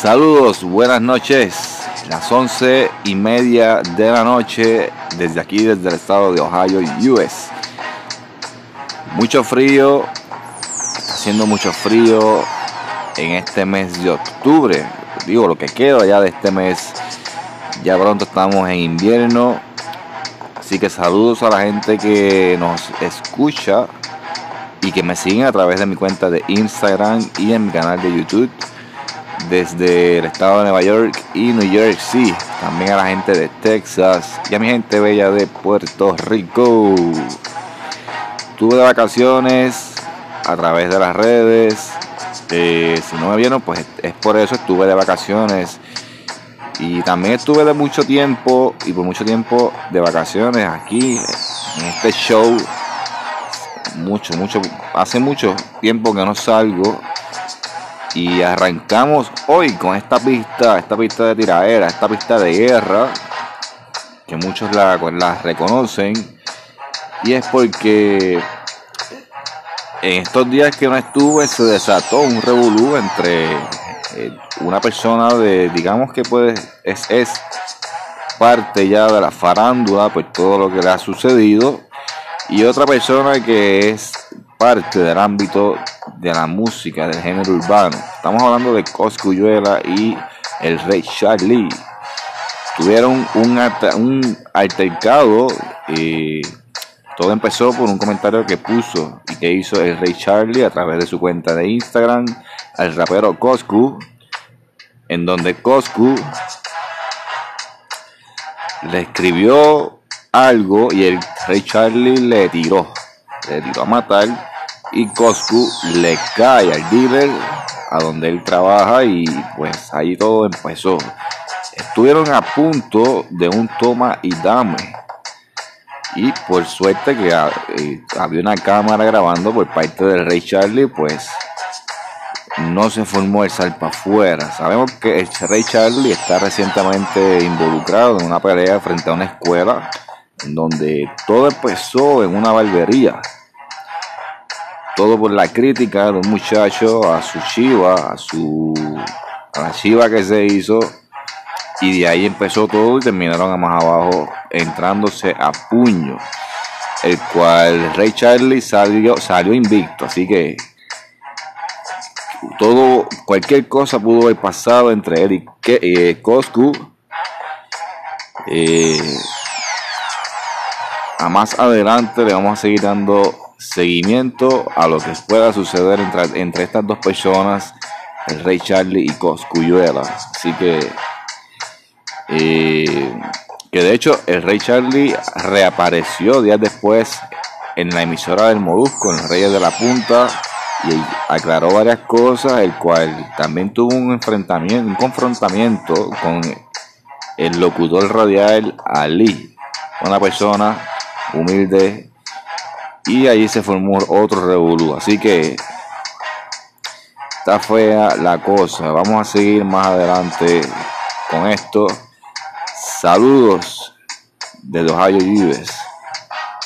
Saludos, buenas noches. Las once y media de la noche desde aquí, desde el estado de Ohio, US. Mucho frío, está haciendo mucho frío en este mes de octubre. Digo, lo que queda ya de este mes. Ya pronto estamos en invierno. Así que saludos a la gente que nos escucha y que me siguen a través de mi cuenta de Instagram y en mi canal de YouTube desde el estado de Nueva York y New Jersey. También a la gente de Texas y a mi gente bella de Puerto Rico. Estuve de vacaciones a través de las redes. Eh, si no me vieron, pues es por eso estuve de vacaciones. Y también estuve de mucho tiempo y por mucho tiempo de vacaciones aquí en este show. Mucho, mucho, hace mucho tiempo que no salgo y arrancamos hoy con esta pista, esta pista de tiraera, esta pista de guerra, que muchos la, reconocen. Y es porque en estos días que no estuve se desató un revolú entre eh, una persona de, digamos que puede, es, es parte ya de la farándula, por todo lo que le ha sucedido, y otra persona que es parte del ámbito de la música, del género urbano. Estamos hablando de Coscuyuela y el Rey Charlie. Tuvieron un, un altercado. y todo empezó por un comentario que puso y que hizo el Rey Charlie a través de su cuenta de Instagram al rapero Coscu, en donde Coscu le escribió algo y el Rey Charlie le tiró, le tiró a matar y Coscu le cae al dealer a donde él trabaja y pues ahí todo empezó. Estuvieron a punto de un toma y dame. Y por suerte que eh, había una cámara grabando por parte del Rey Charlie, pues no se formó el salpa afuera. Sabemos que el Rey Charlie está recientemente involucrado en una pelea frente a una escuela donde todo empezó en una barbería. Todo por la crítica de un muchacho a su chiva, a su a la chiva que se hizo. Y de ahí empezó todo y terminaron a más abajo entrándose a puño. El cual Rey Charlie salió, salió invicto. Así que todo, cualquier cosa pudo haber pasado entre él y eh, Coscu. Eh, a más adelante le vamos a seguir dando seguimiento a lo que pueda suceder entre, entre estas dos personas, el Rey Charlie y Coscuyuela. Así que, eh, que de hecho el Rey Charlie reapareció días después en la emisora del Molusco, en Reyes de la Punta, y aclaró varias cosas, el cual también tuvo un enfrentamiento, un confrontamiento con el locutor radial Ali, una persona humilde y ahí se formó otro revolú. Así que está fea la cosa. Vamos a seguir más adelante con esto. Saludos de Ohio Vives.